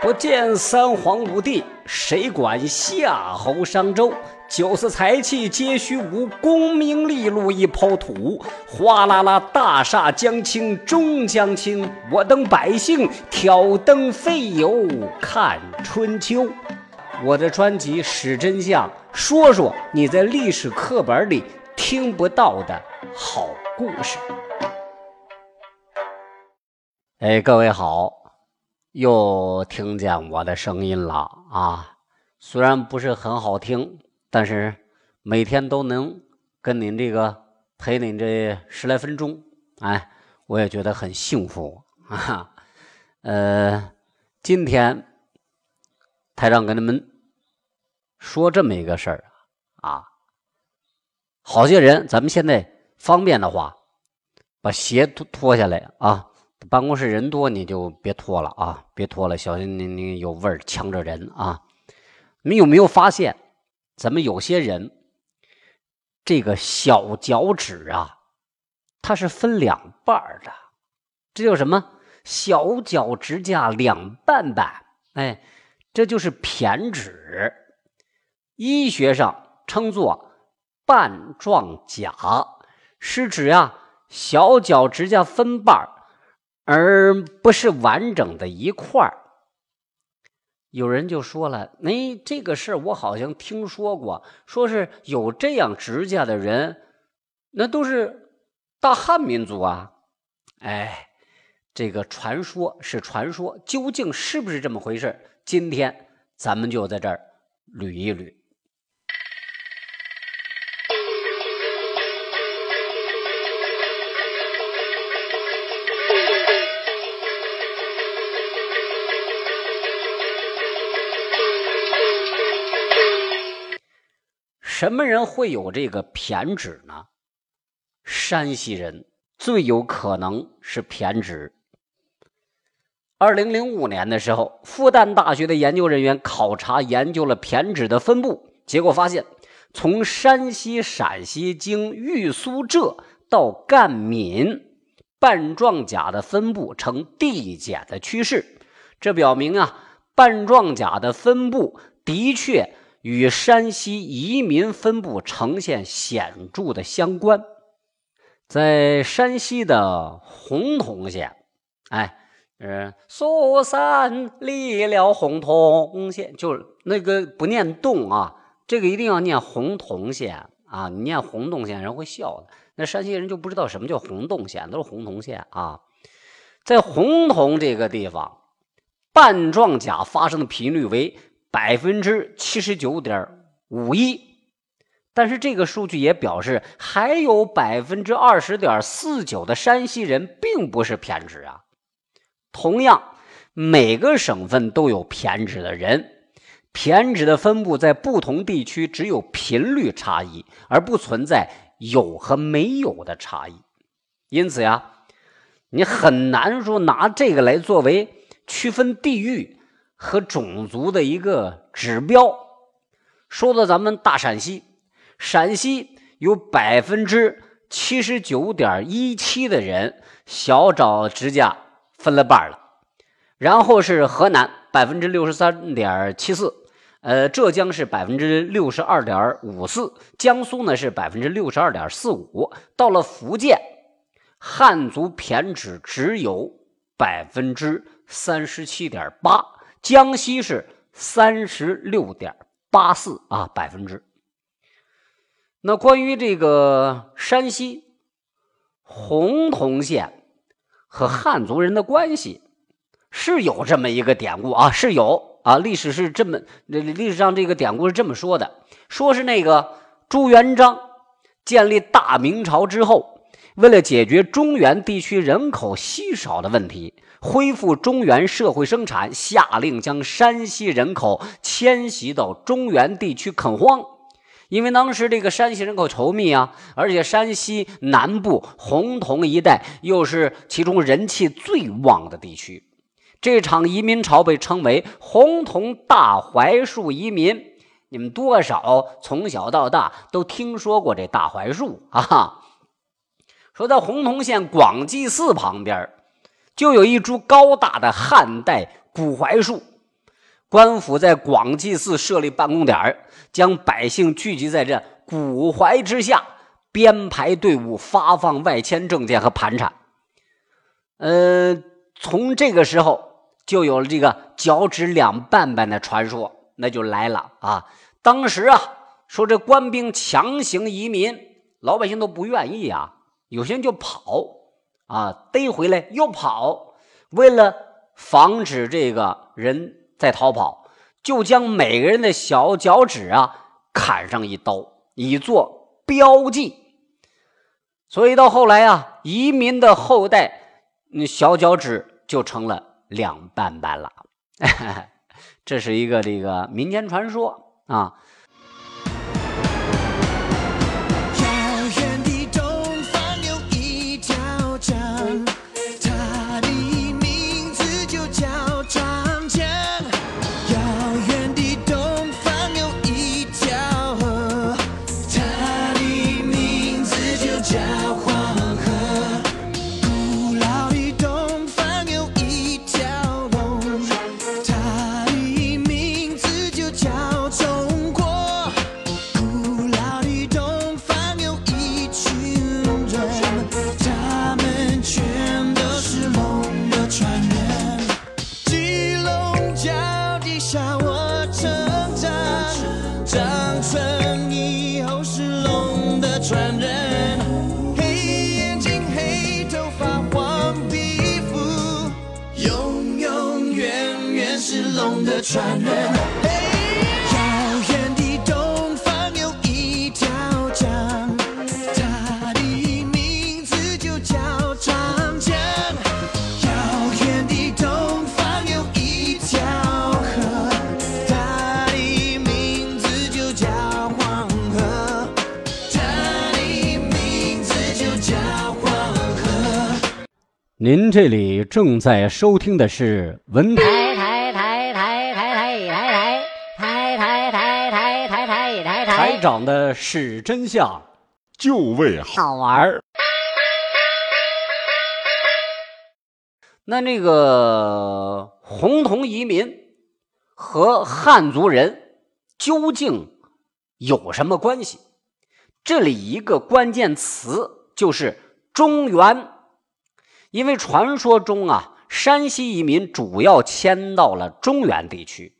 不见三皇五帝，谁管夏侯商周？酒色财气皆虚无，功名利禄一抛土。哗啦啦，大厦将倾终将倾，我等百姓挑灯费油看春秋。我的专辑《史真相》，说说你在历史课本里听不到的好故事。哎，各位好。又听见我的声音了啊！虽然不是很好听，但是每天都能跟您这个陪您这十来分钟，哎，我也觉得很幸福啊。呃，今天台长跟你们说这么一个事儿啊，好些人，咱们现在方便的话，把鞋脱脱下来啊。办公室人多，你就别脱了啊！别脱了，小心你你有味儿呛着人啊！你有没有发现，咱们有些人这个小脚趾啊，它是分两半的，这叫什么？小脚趾甲两半半，哎，这就是偏趾，医学上称作半状甲，是指呀小脚趾甲分半儿。而不是完整的一块。有人就说了：“哎，这个事儿我好像听说过，说是有这样指甲的人，那都是大汉民族啊。”哎，这个传说是传说，究竟是不是这么回事？今天咱们就在这儿捋一捋。什么人会有这个偏指呢？山西人最有可能是偏指。二零零五年的时候，复旦大学的研究人员考察研究了偏指的分布，结果发现，从山西、陕西经豫苏浙到赣闽，半状甲的分布呈递减的趋势。这表明啊，半状甲的分布的确。与山西移民分布呈现显著的相关，在山西的洪洞县，哎，呃，苏三立了洪洞县，就是那个不念洞啊，这个一定要念洪洞县啊，你念洪洞县人会笑的。那山西人就不知道什么叫洪洞县，都是洪洞县啊。在洪洞这个地方，半状甲发生的频率为。百分之七十九点五一，但是这个数据也表示，还有百分之二十点四九的山西人并不是偏执啊。同样，每个省份都有偏执的人，偏执的分布在不同地区只有频率差异，而不存在有和没有的差异。因此呀，你很难说拿这个来作为区分地域。和种族的一个指标。说到咱们大陕西，陕西有百分之七十九点一七的人小脚指甲分了瓣了，然后是河南百分之六十三点七四，呃，浙江是百分之六十二点五四，江苏呢是百分之六十二点四五，到了福建，汉族偏指只有百分之三十七点八。江西是三十六点八四啊，百分之。那关于这个山西洪洞县和汉族人的关系，是有这么一个典故啊，是有啊，历史是这么，历史上这个典故是这么说的，说是那个朱元璋建立大明朝之后，为了解决中原地区人口稀少的问题。恢复中原社会生产，下令将山西人口迁徙到中原地区垦荒，因为当时这个山西人口稠密啊，而且山西南部洪洞一带又是其中人气最旺的地区。这场移民潮被称为“洪洞大槐树移民”。你们多少从小到大都听说过这大槐树啊？说在洪洞县广济寺旁边。就有一株高大的汉代古槐树，官府在广济寺设立办公点将百姓聚集在这古槐之下，编排队伍，发放外迁证件和盘缠。呃，从这个时候就有了这个脚趾两半半的传说，那就来了啊！当时啊，说这官兵强行移民，老百姓都不愿意啊，有些人就跑啊，逮回来又跑，为了防止这个人再逃跑，就将每个人的小脚趾啊砍上一刀，以作标记。所以到后来啊，移民的后代。那小脚趾就成了两半半了，这是一个这个民间传说啊。遥远的东方有一条江，它的名字就叫长江。遥远的东方有一条河，它的名字就叫黄河。它的名字就叫黄河。您这里正在收听的是文台。台台长的是真相，就为好玩儿。那那个红铜移民和汉族人究竟有什么关系？这里一个关键词就是中原，因为传说中啊，山西移民主要迁到了中原地区，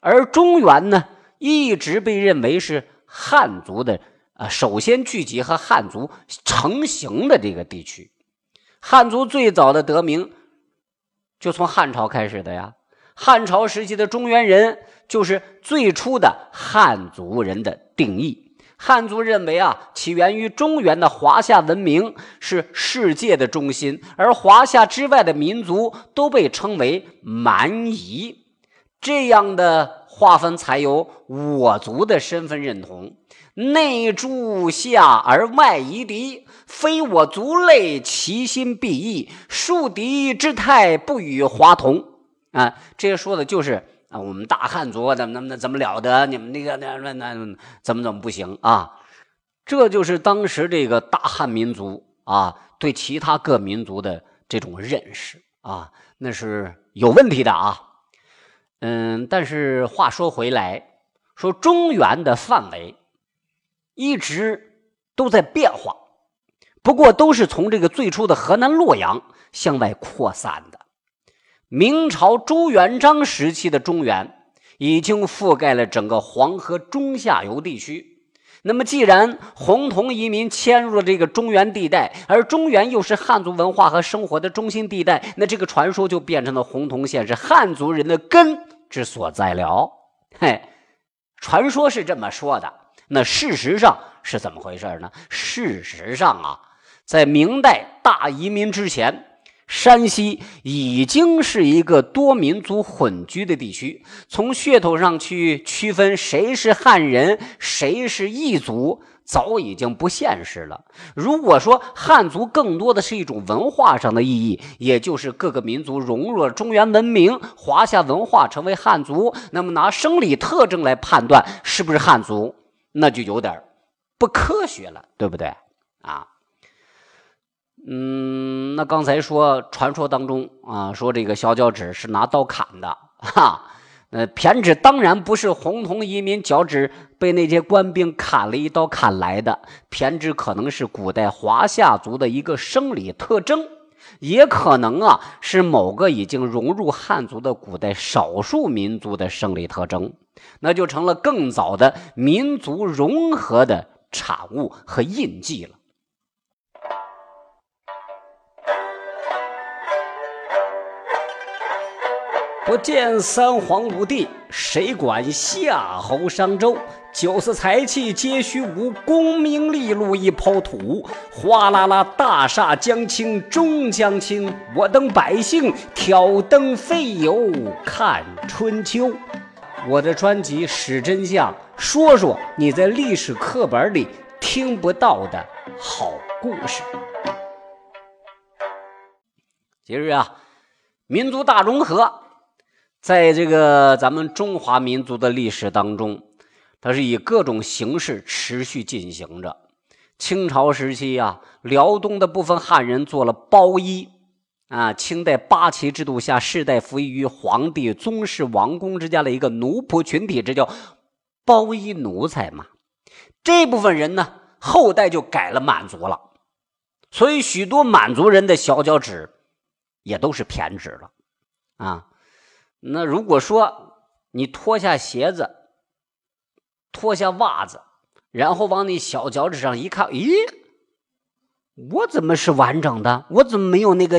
而中原呢，一直被认为是。汉族的啊，首先聚集和汉族成型的这个地区，汉族最早的得名就从汉朝开始的呀。汉朝时期的中原人就是最初的汉族人的定义。汉族认为啊，起源于中原的华夏文明是世界的中心，而华夏之外的民族都被称为蛮夷。这样的。划分才有我族的身份认同，内助下而外夷狄，非我族类，其心必异。树敌之态，不与华同。啊，这些说的就是啊，我们大汉族怎么怎么怎么了得？你们那个那那那怎么怎么不行啊？这就是当时这个大汉民族啊，对其他各民族的这种认识啊，那是有问题的啊。嗯，但是话说回来，说中原的范围一直都在变化，不过都是从这个最初的河南洛阳向外扩散的。明朝朱元璋时期的中原已经覆盖了整个黄河中下游地区。那么，既然红铜移民迁入了这个中原地带，而中原又是汉族文化和生活的中心地带，那这个传说就变成了红铜县是汉族人的根。之所在了，嘿，传说是这么说的。那事实上是怎么回事呢？事实上啊，在明代大移民之前，山西已经是一个多民族混居的地区。从血统上去区分谁是汉人，谁是异族。早已经不现实了。如果说汉族更多的是一种文化上的意义，也就是各个民族融入了中原文明、华夏文化，成为汉族，那么拿生理特征来判断是不是汉族，那就有点不科学了，对不对啊？嗯，那刚才说传说当中啊，说这个小脚趾是拿刀砍的，哈。呃，偏执当然不是红铜移民脚趾被那些官兵砍了一刀砍来的，偏执可能是古代华夏族的一个生理特征，也可能啊是某个已经融入汉族的古代少数民族的生理特征，那就成了更早的民族融合的产物和印记了。不见三皇五帝，谁管夏侯商周？酒色财气皆虚无，功名利禄一抛土。哗啦啦，大厦将倾终将倾，我等百姓挑灯费油看春秋。我的专辑《史真相》，说说你在历史课本里听不到的好故事。今日啊，民族大融合。在这个咱们中华民族的历史当中，它是以各种形式持续进行着。清朝时期啊，辽东的部分汉人做了包衣啊。清代八旗制度下，世代服役于皇帝、宗室、王公之家的一个奴仆群体，这叫包衣奴才嘛。这部分人呢，后代就改了满族了，所以许多满族人的小脚趾也都是偏趾了啊。那如果说你脱下鞋子，脱下袜子，然后往你小脚趾上一看，咦，我怎么是完整的？我怎么没有那个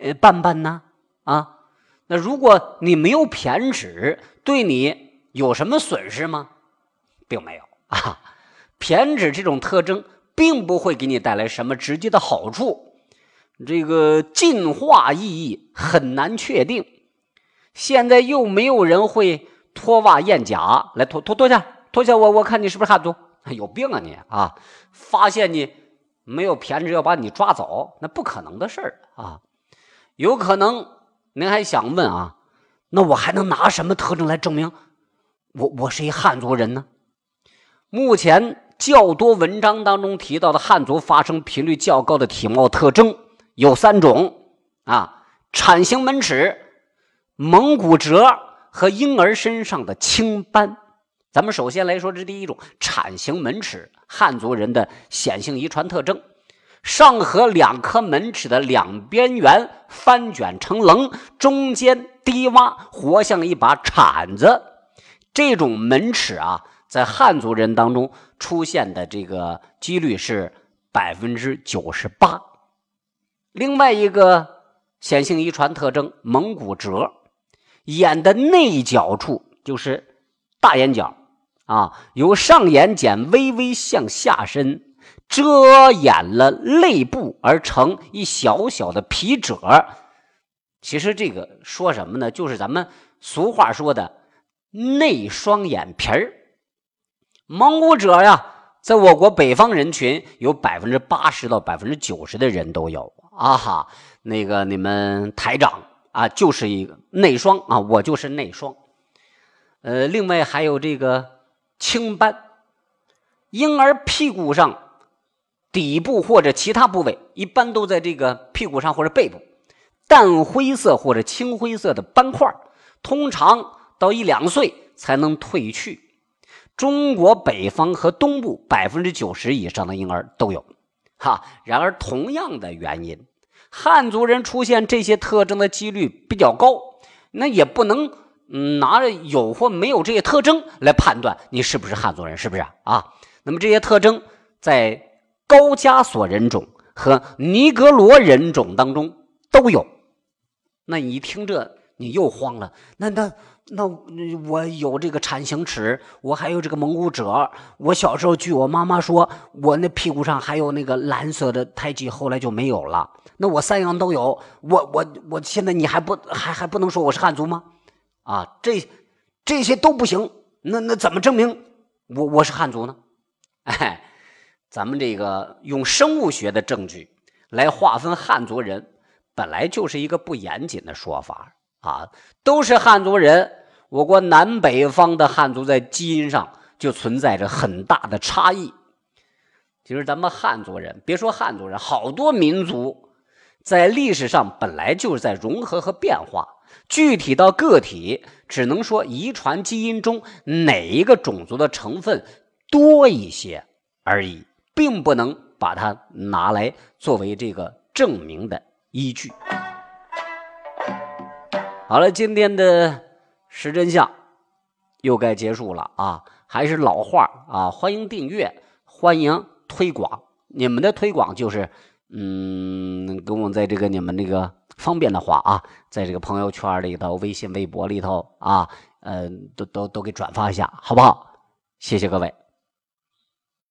呃斑斑呢？啊，那如果你没有偏指，对你有什么损失吗？并没有啊，偏指这种特征并不会给你带来什么直接的好处，这个进化意义很难确定。现在又没有人会脱袜验甲，来脱脱脱下脱下我我看你是不是汉族？有病啊你啊！发现你没有偏执，要把你抓走，那不可能的事儿啊！有可能您还想问啊？那我还能拿什么特征来证明我我是一汉族人呢？目前较多文章当中提到的汉族发生频率较高的体貌特征有三种啊：铲形门齿。蒙古褶和婴儿身上的青斑，咱们首先来说这第一种铲形门齿，汉族人的显性遗传特征。上颌两颗门齿的两边缘翻卷成棱，中间低洼，活像一把铲子。这种门齿啊，在汉族人当中出现的这个几率是百分之九十八。另外一个显性遗传特征，蒙古褶。眼的内角处就是大眼角啊，由上眼睑微微向下伸，遮掩了泪部而成一小小的皮褶。其实这个说什么呢？就是咱们俗话说的内双眼皮儿。蒙古褶呀，在我国北方人群有百分之八十到百分之九十的人都有啊哈。那个你们台长。啊，就是一个内双啊，我就是内双。呃，另外还有这个青斑，婴儿屁股上底部或者其他部位，一般都在这个屁股上或者背部，淡灰色或者青灰色的斑块，通常到一两岁才能褪去。中国北方和东部百分之九十以上的婴儿都有，哈。然而，同样的原因。汉族人出现这些特征的几率比较高，那也不能拿着有或没有这些特征来判断你是不是汉族人，是不是啊？那么这些特征在高加索人种和尼格罗人种当中都有。那你一听这，你又慌了。那那。那我有这个铲形尺，我还有这个蒙古褶。我小时候据我妈妈说，我那屁股上还有那个蓝色的胎记，后来就没有了。那我三样都有，我我我现在你还不还还不能说我是汉族吗？啊，这这些都不行。那那怎么证明我我是汉族呢？哎，咱们这个用生物学的证据来划分汉族人，本来就是一个不严谨的说法。啊，都是汉族人。我国南北方的汉族在基因上就存在着很大的差异。其实咱们汉族人，别说汉族人，好多民族在历史上本来就是在融合和变化，具体到个体，只能说遗传基因中哪一个种族的成分多一些而已，并不能把它拿来作为这个证明的依据。好了，今天的实真相又该结束了啊！还是老话啊，欢迎订阅，欢迎推广。你们的推广就是。嗯，跟我在这个你们那个方便的话啊，在这个朋友圈里头、微信、微博里头啊，嗯，都都都给转发一下，好不好？谢谢各位。